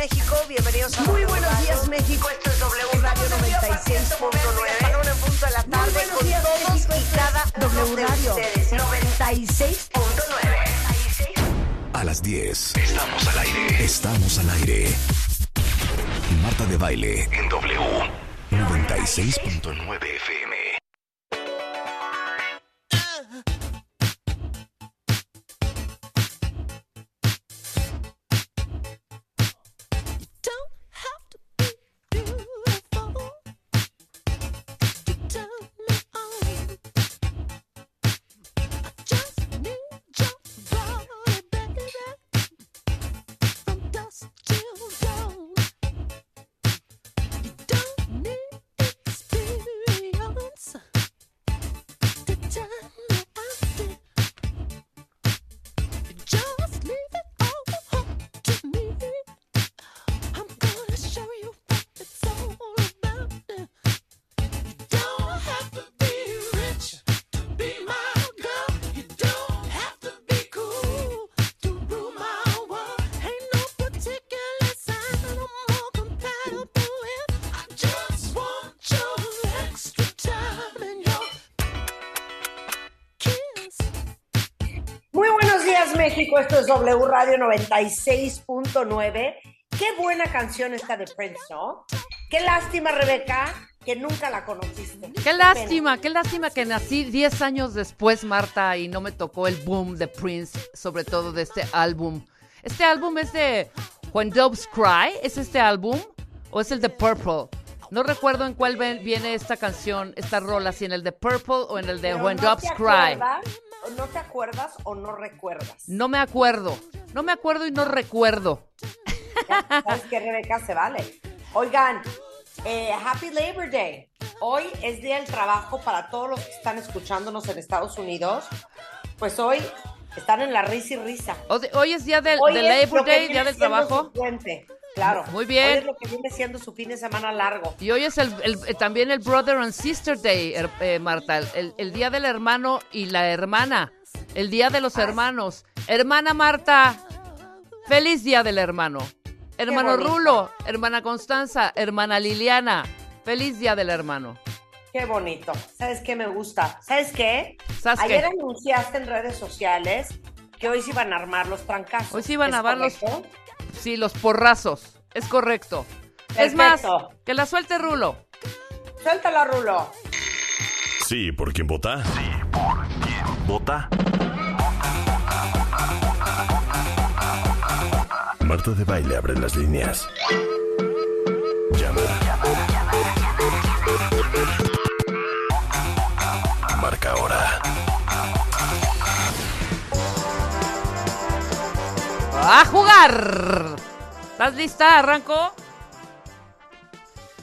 México, bienvenidos a Muy buenos días México, esto es W Radio 96.9. Balón en punto de la Muy tarde buenos con días, todos México, y cada W Radio ustedes. 96.9. A las 10. Estamos al aire. Estamos al aire. Marta de baile en W. 96.9 FM. Esto es W Radio 96.9. Qué buena canción esta de Prince, ¿no? Qué lástima, Rebeca, que nunca la conociste. Qué lástima, qué lástima que nací 10 años después, Marta, y no me tocó el boom de Prince, sobre todo de este álbum. Este álbum es de When Doves Cry, ¿es este álbum? ¿O es el de Purple? No recuerdo en cuál ven- viene esta canción, esta rola, si en el de Purple o en el de Pero When no Doves Cry. acuerdas, ¿No te acuerdas o no recuerdas? No me acuerdo, no me acuerdo y no recuerdo. ¿Sabes qué, Rebeca? Se vale. Oigan, eh, Happy Labor Day. Hoy es Día del Trabajo para todos los que están escuchándonos en Estados Unidos. Pues hoy están en la risa y risa. Hoy es día del, Hoy Labor que Day, día del trabajo. Claro. Muy bien. Hoy es lo que viene siendo su fin de semana largo. Y hoy es el, el- eh, también el Brother and Sister Day, eh, Marta. El, el día del hermano y la hermana. El día de los hermanos. Hermana Marta, feliz día del hermano. Hermano. Rulo, hermana Constanza, hermana Liliana, feliz día del hermano. Qué bonito. ¿Sabes qué me gusta? ¿Sabes qué? ¿Sabes qué? Ayer anunciaste en redes sociales que hoy se iban a armar los trancazos. Hoy se iban ¿Es a armar los-? Sí, los porrazos. Es correcto. Es más, que la suelte Rulo. Suéltala, Rulo. Sí, ¿por quién vota? Sí, ¿por quién vota? Marta de baile abre las líneas. Llama. Marca ahora. ¡A jugar! ¿Estás lista? ¿Arranco?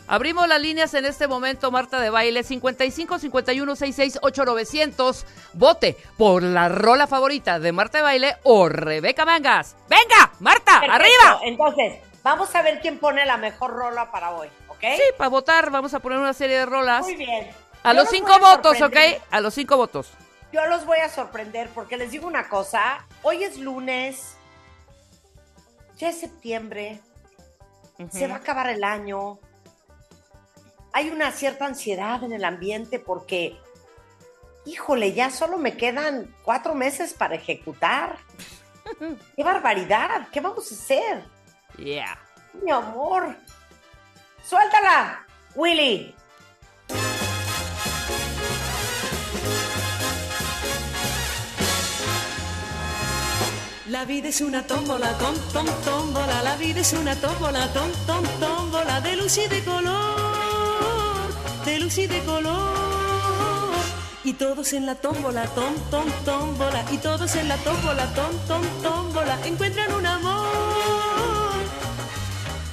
Abrimos las líneas en este momento, Marta de Baile, 55 51 66 8900. Vote por la rola favorita de Marta de Baile o Rebeca Mangas. ¡Venga, Marta, Perfecto. arriba! Entonces, vamos a ver quién pone la mejor rola para hoy, ¿ok? Sí, para votar vamos a poner una serie de rolas. Muy bien. A Yo los cinco a votos, ¿ok? A los cinco votos. Yo los voy a sorprender porque les digo una cosa. Hoy es lunes. Ya es septiembre. Se va a acabar el año. Hay una cierta ansiedad en el ambiente porque, híjole, ya solo me quedan cuatro meses para ejecutar. ¡Qué barbaridad! ¿Qué vamos a hacer? Yeah. Mi amor. Suéltala, Willy. La vida es una tómbola, tom, tom, tómbola. La vida es una tómbola, tom, tom, tómbola. De luz y de color, de luz y de color. Y todos en la tómbola, tom, tom, tómbola. Y todos en la tómbola, tom, tom, tómbola. Encuentran un amor.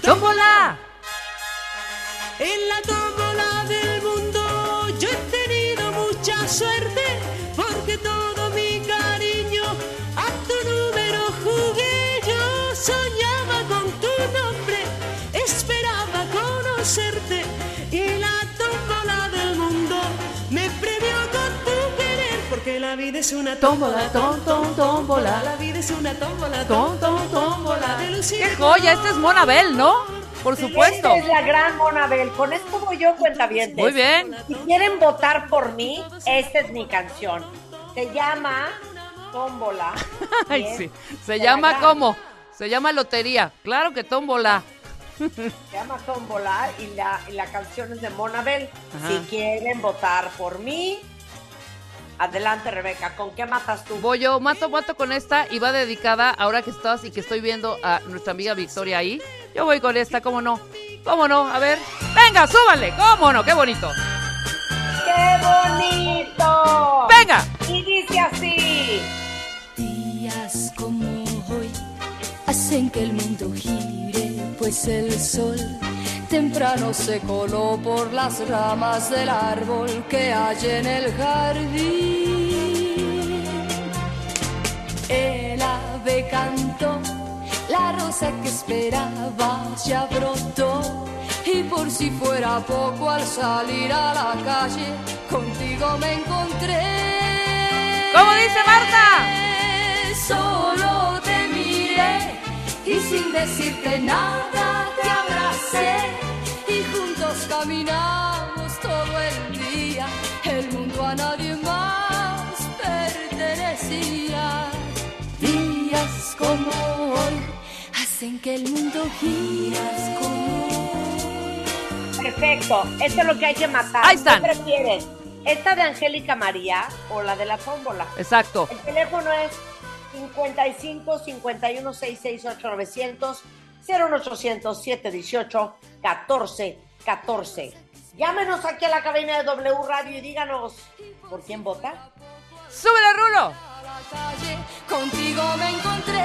¡Tómbola! En la tómbola del soñaba con tu nombre, esperaba conocerte y la tómbola del mundo me premió con tu querer porque la vida es una Tómbola, tómbola, tom, tom, tómbola. La vida es una tómbola, Tom, tom, tómbola. ¡Qué joya! Esta es Monabel, ¿no? Por supuesto. Esta es la gran Monabel. Con esto voy yo, cuentavientes. Muy bien. Si quieren votar por mí, esta es mi canción. Se llama Tómbola. Ay, sí. Se la llama gran- ¿cómo? Se llama Lotería. Claro que tómbola. Se llama Tómbola y la, y la canción es de Monabel. Ajá. Si quieren votar por mí, adelante, Rebeca. ¿Con qué matas tú? Voy yo, mato, mato con esta y va dedicada, ahora que estás y que estoy viendo a nuestra amiga Victoria ahí. Yo voy con esta, ¿cómo no? ¿Cómo no? A ver. Venga, súbale. ¿Cómo no? Qué bonito. ¡Qué bonito! Venga. Y dice así. Hacen que el mundo gire, pues el sol temprano se coló por las ramas del árbol que hay en el jardín. El ave cantó, la rosa que esperaba ya brotó. Y por si fuera poco al salir a la calle, contigo me encontré. ¿Cómo dice Marta? Solo te miré y sin decirte nada te abracé y juntos caminamos todo el día. El mundo a nadie más pertenecía. Días como hoy hacen que el mundo gire. Días como hoy. Perfecto. Esto es lo que hay que matar. Ahí están. ¿Qué prefieres? ¿Esta de Angélica María o la de la tómbola? Exacto. El teléfono es 55 51 668 900 01800 718 14 14. Llámenos aquí a la cabina de W Radio y díganos por quién vota. ¡Súbele, Rulo! a la calle, contigo me encontré.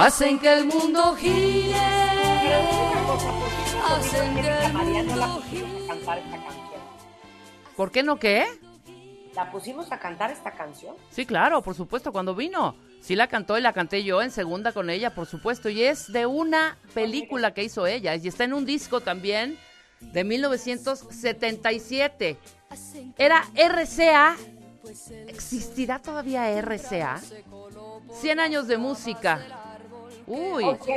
Hacen que el mundo gire. Hacen que el María no la mundo pusimos a cantar esta canción. ¿Por qué no qué? ¿La pusimos a cantar esta canción? Sí, claro, por supuesto, cuando vino. Sí la cantó y la canté yo en segunda con ella, por supuesto. Y es de una película que hizo ella. Y está en un disco también de 1977. Era RCA. ¿Existirá todavía RCA? 100 años de música. Uy. Ok.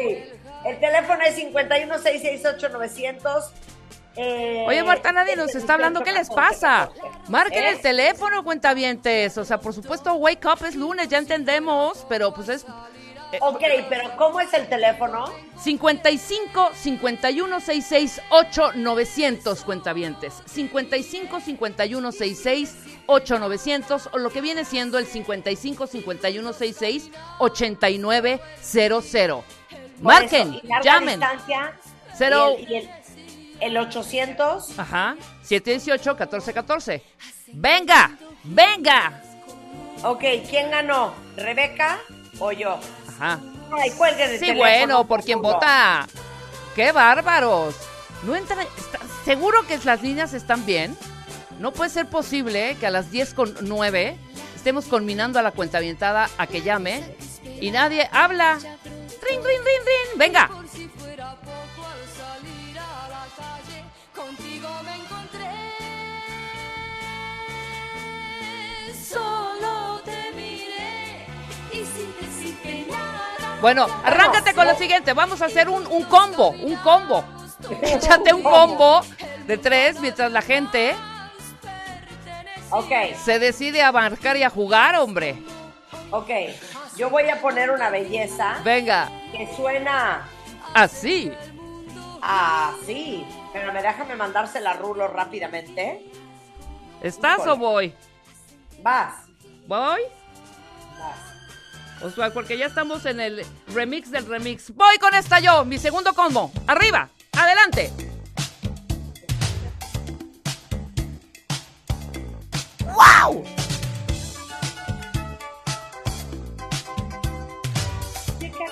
El teléfono es 51 668 900. Eh, Oye, Marta, nadie nos está hablando. ¿Qué les pasa? Marquen el ¿Eh? teléfono, cuentavientes. O sea, por supuesto, wake up es lunes, ya entendemos. Pero pues es Ok, pero ¿cómo es el teléfono? 55 51 66 8 900 cuentavientes. 55 51 66 8 900 o lo que viene siendo el 55 51 66 8900. Marquen, Por eso, y llamen. distancia, Cero- Y el, y el- el 800. Ajá, 718 1414. Venga, venga. Ok, ¿quién ganó? ¿Rebeca o yo? Ajá. Ay, cuelguen el Sí, bueno, por quien vota. ¡Qué bárbaros! No entra, está- ¿Seguro que las líneas están bien? No puede ser posible que a las 10 con 9 estemos conminando a la cuenta a que llame y nadie habla. ¡Rin, rin, rin, rin! ¡Venga! Bueno, arráncate con lo siguiente. Vamos a hacer un, un combo, un combo. Échate un combo de tres mientras la gente Ok, se decide a marcar y a jugar, hombre. ok. Yo voy a poner una belleza Venga, que suena así. así. Pero me déjame mandársela Rulo rápidamente. ¿Estás o voy? Vas, ¿Voy? vas. O sea, porque ya estamos en el remix del remix. Voy con esta yo, mi segundo combo. Arriba, adelante. ¡Wow! ¿Qué qué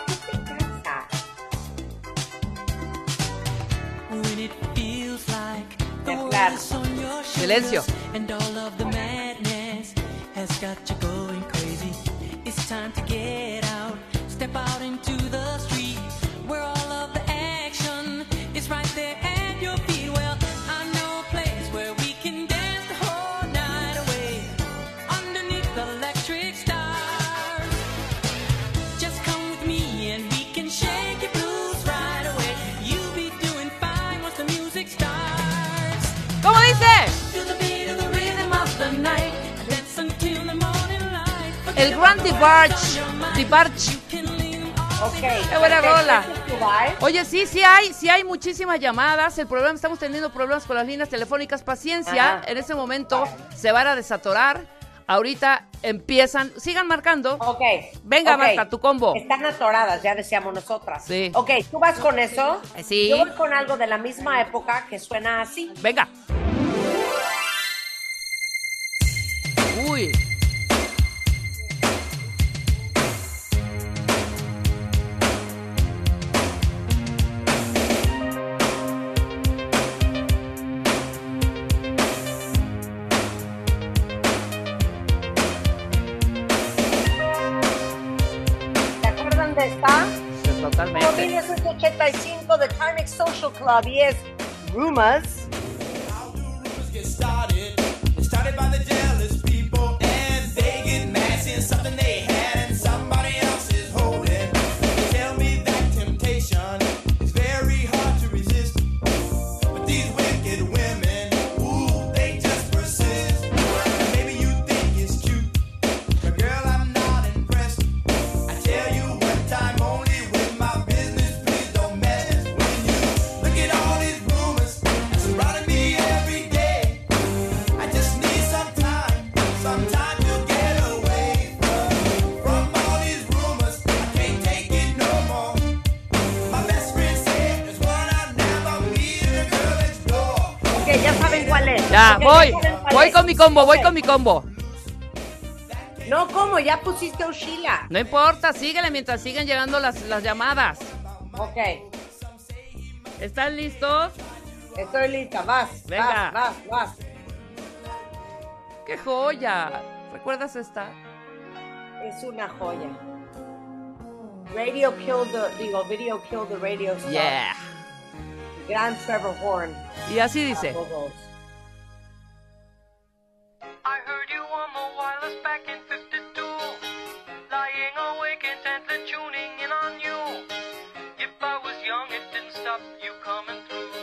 morning light. El Grand Debarch. Debarch. Ok. Qué buena rola. Oye, sí, sí hay, sí hay muchísimas llamadas. El problema, estamos teniendo problemas con las líneas telefónicas. Paciencia, Ajá. en ese momento se van a desatorar. Ahorita empiezan, sigan marcando. Ok. Venga, ok. Marta, tu combo. Están atoradas, ya decíamos nosotras. Sí. Ok, ¿tú vas con eso? Sí. Yo voy con algo de la misma época que suena así. Venga. Uy. 1985 de Timex Social Club y es Rumors. Voy. con mi combo, voy con mi combo. No, ¿cómo? Ya pusiste Ushila. No importa, síguele mientras siguen llegando las, las llamadas. Ok, ¿Están listos? estoy lista. Vas, Venga. vas, vas, vas. ¡Qué joya! ¿Recuerdas esta? Es una joya. Radio killed the, digo, video killed the radio star. Yeah. Gran Trevor Horn. Y así dice. Wireless back in 52. Lying awake intently tuning in on you. If I was young, it didn't stop you coming through.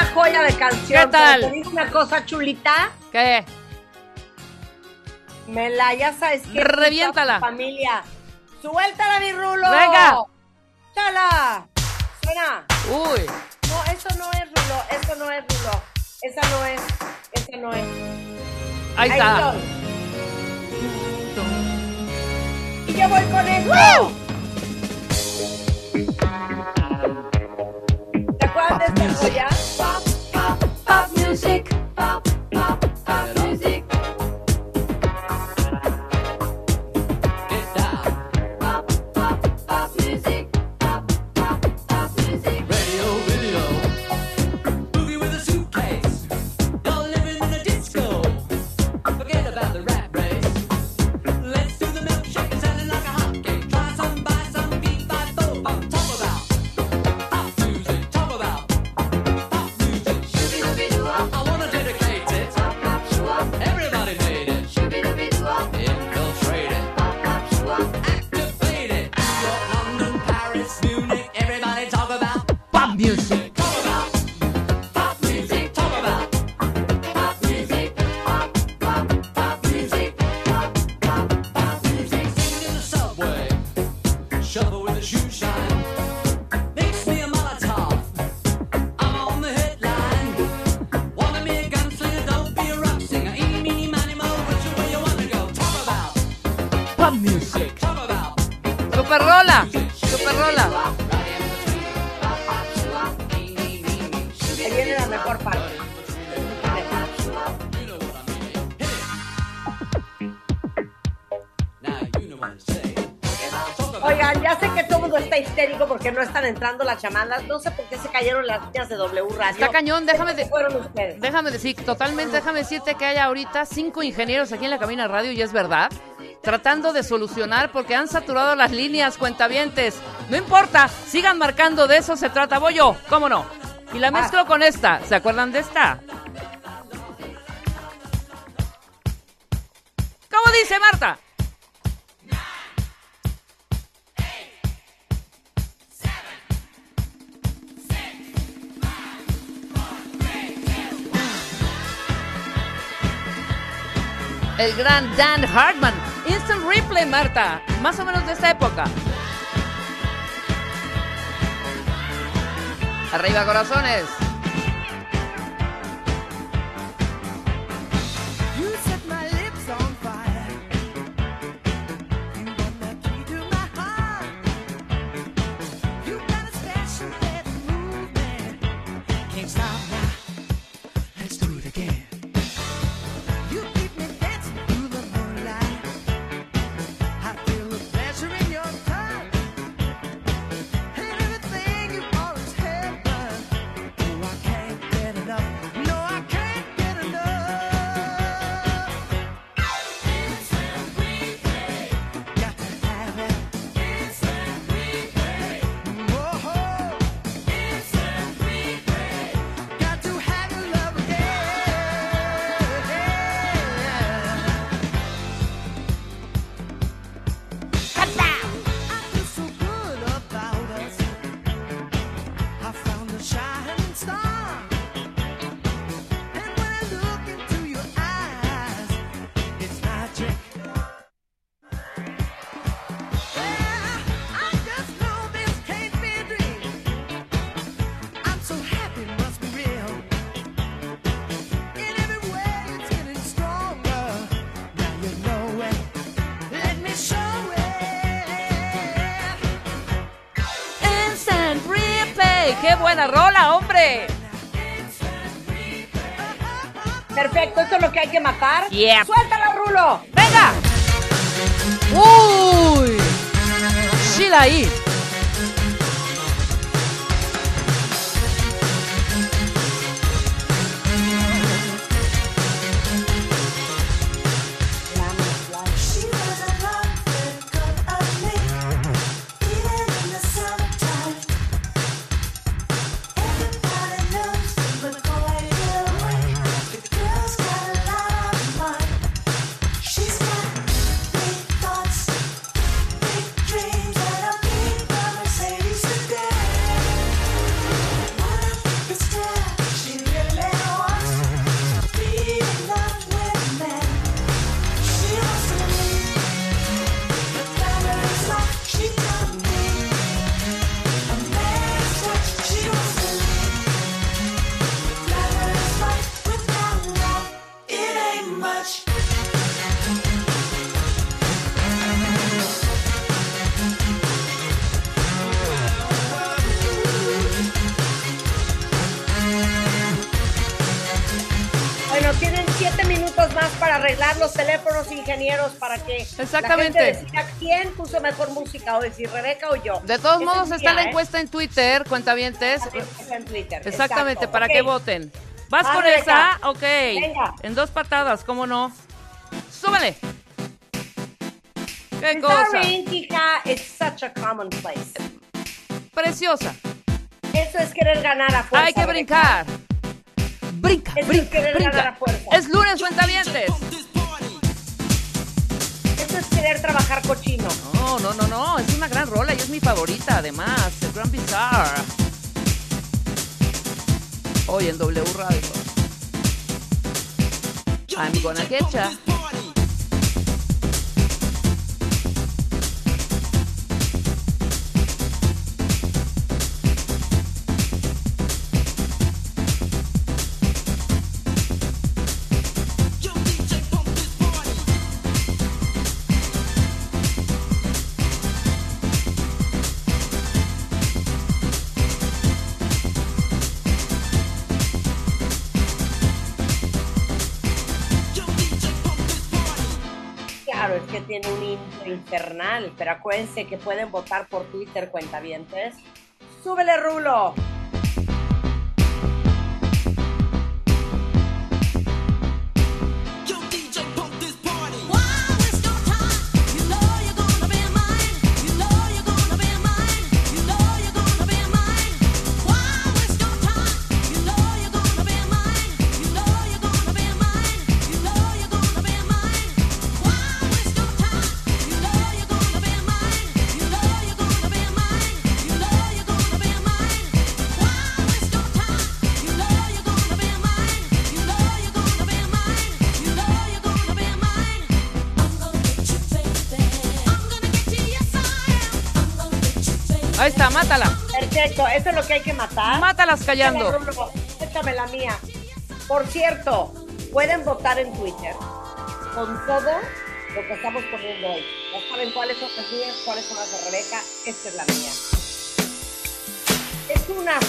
Una joya de canción. ¿Qué tal? pero Te digo una cosa chulita. ¿Qué? Me la, ya sabes que. Reviéntala. Familia. Suéltala, mi rulo. Venga. Chala. Suena. Uy. No, eso no es rulo. Eso no es rulo. Esa no es. Esa no es. Ahí está. estoy. Y yo voy con el. ¿Te acuerdas de esta joya? music. Oigan, ya sé que todo mundo está histérico porque no están entrando las llamadas. No sé por qué se cayeron las líneas de W Radio. Está cañón, déjame de- Fueron ustedes. Déjame decir, totalmente, déjame decirte que hay ahorita cinco ingenieros aquí en la cabina radio, y es verdad, tratando de solucionar porque han saturado las líneas, cuentavientes. No importa, sigan marcando, de eso se trata. Voy yo, ¿cómo no? Y la mezclo con esta, ¿se acuerdan de esta? ¿Cómo dice Marta? El gran Dan Hartman. Instant Replay, Marta. Más o menos de esta época. Arriba, corazones. Replay. ¡Qué buena rola, hombre! Perfecto, esto es lo que hay que matar. Yep. ¡Suéltala, Rulo! ¡Venga! ¡Uy! Sheila ahí. Exactamente. la gente decida quién puso mejor música si Rebeca o yo. De todos modos, es está día, la ¿eh? encuesta en Twitter, cuentavientes. Está en Twitter. Exactamente, Exacto. para Ok. que voten. ¿Vas Ah, con Rebeca. esa? Ok. Venga. En dos patadas, ¿cómo no? ¡Súbele! ¡Qué cosa! hija, such a commonplace. Preciosa. Eso es querer ganar a fuerza. Hay que Rebeca. brincar. Brinca, Eso es brinca, querer ganar a fuerza. Es lunes, cuentavientes. Eso es querer trabajar cochino. No, no, no, no. Es una gran rola y es mi favorita, además. El Grand Bizarre. Hoy en W Radio. I'm gonna get ya. Tiene un intro infernal, pero acuérdense que pueden votar por Twitter, cuentavientes. ¡Súbele, Rulo! Ahí está, mátala. Perfecto, eso es lo que hay que matar. Mátalas callando. Échame, la mía. Por cierto, pueden votar en Twitter con todo lo que estamos poniendo hoy. Ya saben cuáles son las mías, cuáles son las de Rebeca. Esta es la mía. Es una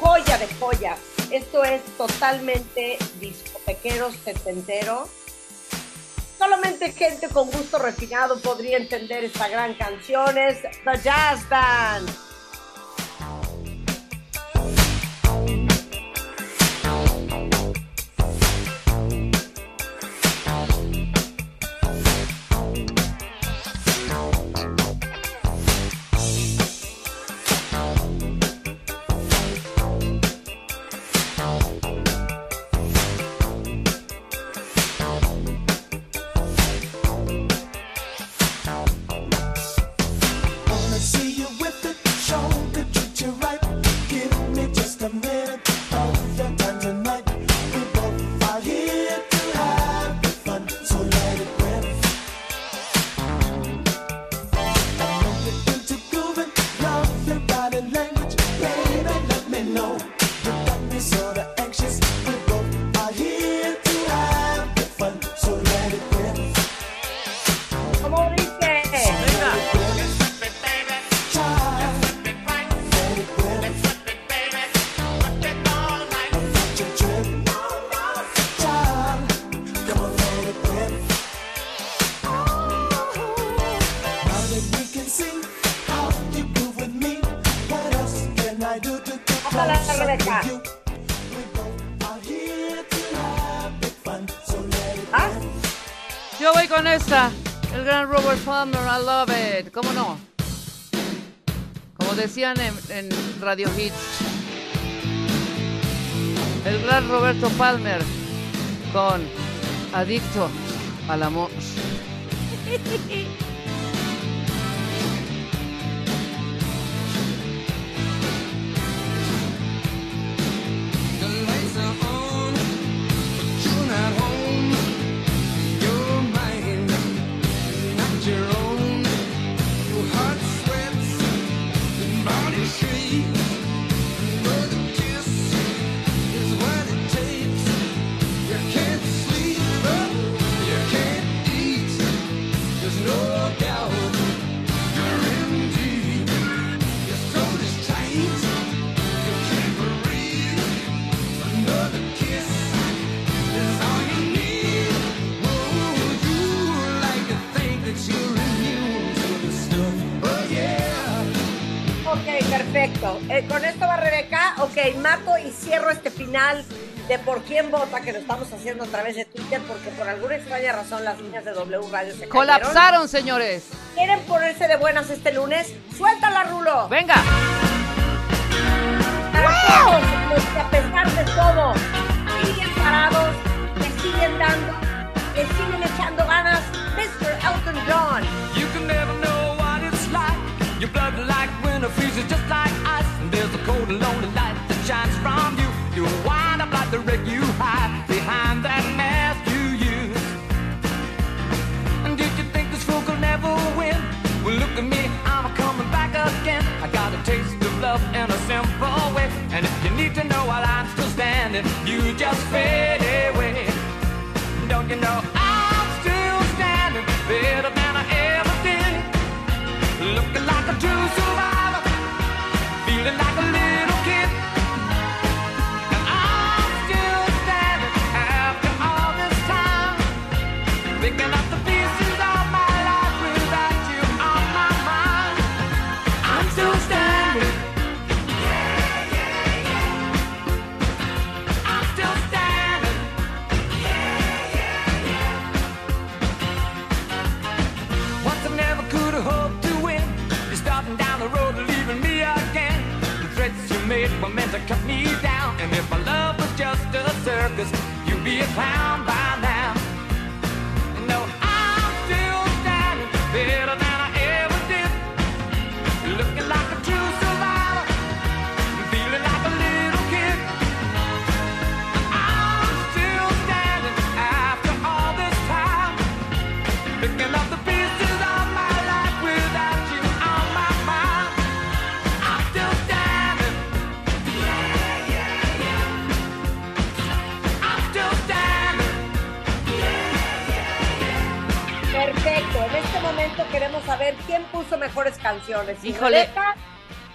joya de joyas. Esto es totalmente discotequero, setentero. Solamente gente con gusto refinado podría entender esta gran canción. Es The Jazz Band. Rebeca. ¿Ah? Yo voy con esta. El gran Robert Palmer, I love it. ¿Cómo no? Como decían en, en Radio Hits. El gran Roberto Palmer con Adicto al amor. con esto va Rebeca. Ok, mato y cierro este final de por quién vota, que lo estamos haciendo a través de Twitter, porque por alguna extraña razón las líneas de W Radio se cayeron. Colapsaron, señores. ¿Quieren ponerse de buenas este lunes? ¡Suéltala, Rulo! Venga. Para todos los que a pesar de todo siguen parados, le siguen dando, le siguen echando ganas, Mr. Elton John. You can never know what it's like. Your blood winter freezes just like ice. And there's a cold and lonely light that shines from you. You wind up like the wreck you hide behind that mask you use. And did you think this fool could never win? Well, look at me, I'm coming back again. I got a taste of love in a simple way. And if you need to know while I'm still standing, you just fade be a clown Híjole. Rebeca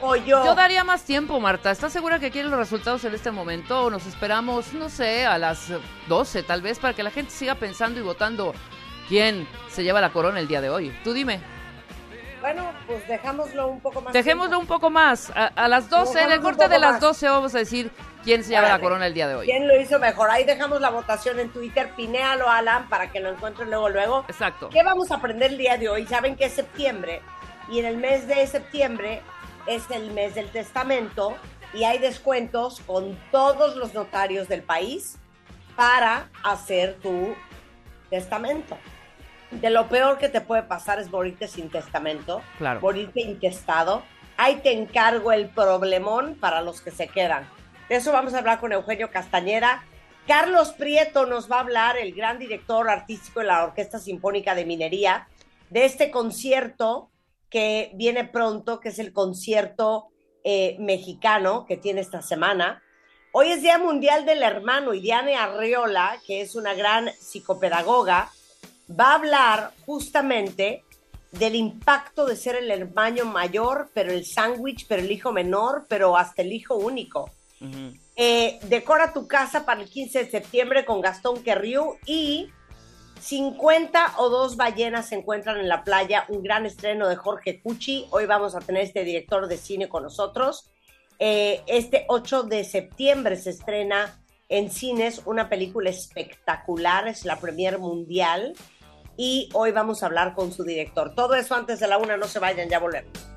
o yo. Yo daría más tiempo, Marta. ¿Estás segura que quieren los resultados en este momento? ¿O nos esperamos, no sé, a las eh, 12 tal vez, para que la gente siga pensando y votando quién se lleva la corona el día de hoy? Tú dime. Bueno, pues dejámoslo un poco más. Dejémoslo tiempo. un poco más. A, a las 12, en el corte de las más. 12 vamos a decir quién se lleva la corona el día de hoy. ¿Quién lo hizo mejor? Ahí dejamos la votación en Twitter. Pinéalo, Alan, para que lo encuentren luego, luego. Exacto. ¿Qué vamos a aprender el día de hoy? Saben que es septiembre y en el mes de septiembre es el mes del testamento y hay descuentos con todos los notarios del país para hacer tu testamento. De lo peor que te puede pasar es morirte sin testamento, Claro. morirte intestado. Ahí te encargo el problemón para los que se quedan. De eso vamos a hablar con Eugenio Castañera. Carlos Prieto nos va a hablar, el gran director artístico de la Orquesta Sinfónica de Minería, de este concierto que viene pronto, que es el concierto eh, mexicano que tiene esta semana. Hoy es Día Mundial del Hermano y Diane Arreola, que es una gran psicopedagoga, va a hablar justamente del impacto de ser el hermano mayor, pero el sándwich, pero el hijo menor, pero hasta el hijo único. Eh, decora tu casa para el 15 de septiembre con Gastón Querriu y 50 o dos ballenas se encuentran en la playa, un gran estreno de Jorge Cucci. Hoy vamos a tener este director de cine con nosotros. Eh, este 8 de septiembre se estrena en cines una película espectacular, es la premier mundial y hoy vamos a hablar con su director. Todo eso antes de la una, no se vayan, ya volvemos.